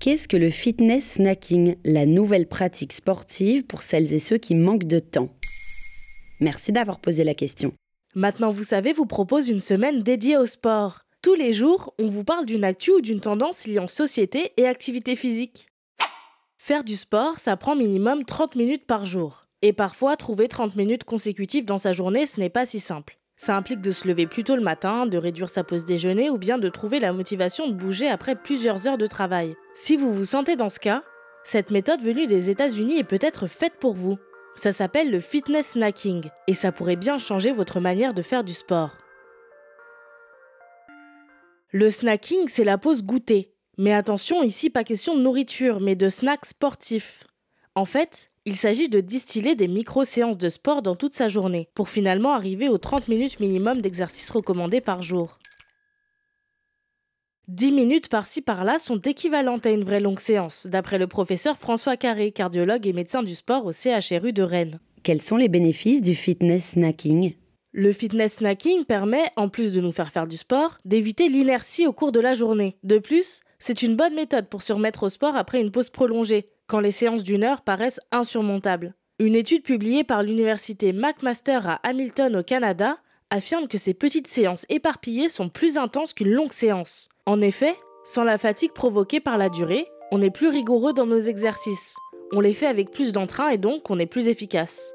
Qu'est-ce que le fitness snacking, la nouvelle pratique sportive pour celles et ceux qui manquent de temps? Merci d'avoir posé la question. Maintenant vous savez vous propose une semaine dédiée au sport. Tous les jours, on vous parle d'une actu ou d'une tendance liant société et activité physique. Faire du sport, ça prend minimum 30 minutes par jour. Et parfois, trouver 30 minutes consécutives dans sa journée, ce n'est pas si simple. Ça implique de se lever plus tôt le matin, de réduire sa pause déjeuner ou bien de trouver la motivation de bouger après plusieurs heures de travail. Si vous vous sentez dans ce cas, cette méthode venue des États-Unis est peut-être faite pour vous. Ça s'appelle le fitness snacking et ça pourrait bien changer votre manière de faire du sport. Le snacking, c'est la pause goûter. Mais attention, ici pas question de nourriture, mais de snacks sportifs. En fait, il s'agit de distiller des micro-séances de sport dans toute sa journée, pour finalement arriver aux 30 minutes minimum d'exercice recommandés par jour. 10 minutes par-ci par-là sont équivalentes à une vraie longue séance, d'après le professeur François Carré, cardiologue et médecin du sport au CHRU de Rennes. Quels sont les bénéfices du fitness snacking? Le fitness snacking permet, en plus de nous faire faire du sport, d'éviter l'inertie au cours de la journée. De plus, c'est une bonne méthode pour se remettre au sport après une pause prolongée, quand les séances d'une heure paraissent insurmontables. Une étude publiée par l'université McMaster à Hamilton au Canada affirme que ces petites séances éparpillées sont plus intenses qu'une longue séance. En effet, sans la fatigue provoquée par la durée, on est plus rigoureux dans nos exercices. On les fait avec plus d'entrain et donc on est plus efficace.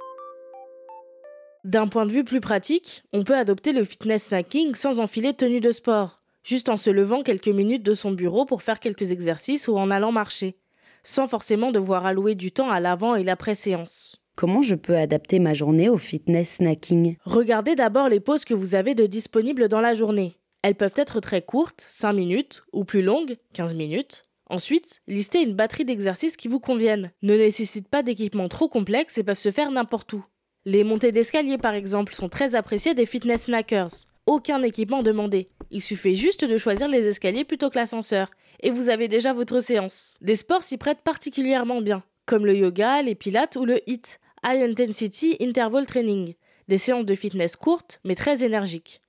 D'un point de vue plus pratique, on peut adopter le fitness snacking sans enfiler tenue de sport, juste en se levant quelques minutes de son bureau pour faire quelques exercices ou en allant marcher sans forcément devoir allouer du temps à l'avant et l'après-séance. Comment je peux adapter ma journée au fitness snacking? Regardez d'abord les pauses que vous avez de disponibles dans la journée. Elles peuvent être très courtes, 5 minutes, ou plus longues, 15 minutes. Ensuite, listez une batterie d'exercices qui vous conviennent. Ne nécessitent pas d'équipement trop complexe et peuvent se faire n'importe où. Les montées d'escalier par exemple sont très appréciées des fitness snackers. Aucun équipement demandé. Il suffit juste de choisir les escaliers plutôt que l'ascenseur, et vous avez déjà votre séance. Des sports s'y prêtent particulièrement bien, comme le yoga, les pilates ou le HIIT, High Intensity Interval Training, des séances de fitness courtes mais très énergiques.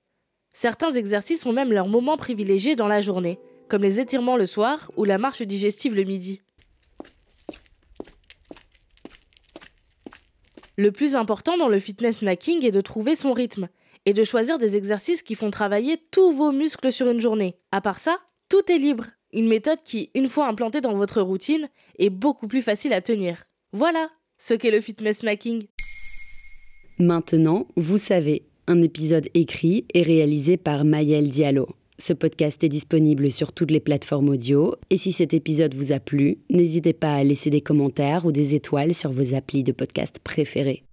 Certains exercices ont même leur moment privilégié dans la journée, comme les étirements le soir ou la marche digestive le midi. Le plus important dans le fitness snacking est de trouver son rythme et de choisir des exercices qui font travailler tous vos muscles sur une journée. À part ça, tout est libre. Une méthode qui, une fois implantée dans votre routine, est beaucoup plus facile à tenir. Voilà ce qu'est le fitness snacking. Maintenant, vous savez, un épisode écrit et réalisé par Mayel Diallo. Ce podcast est disponible sur toutes les plateformes audio et si cet épisode vous a plu, n'hésitez pas à laisser des commentaires ou des étoiles sur vos applis de podcast préférés.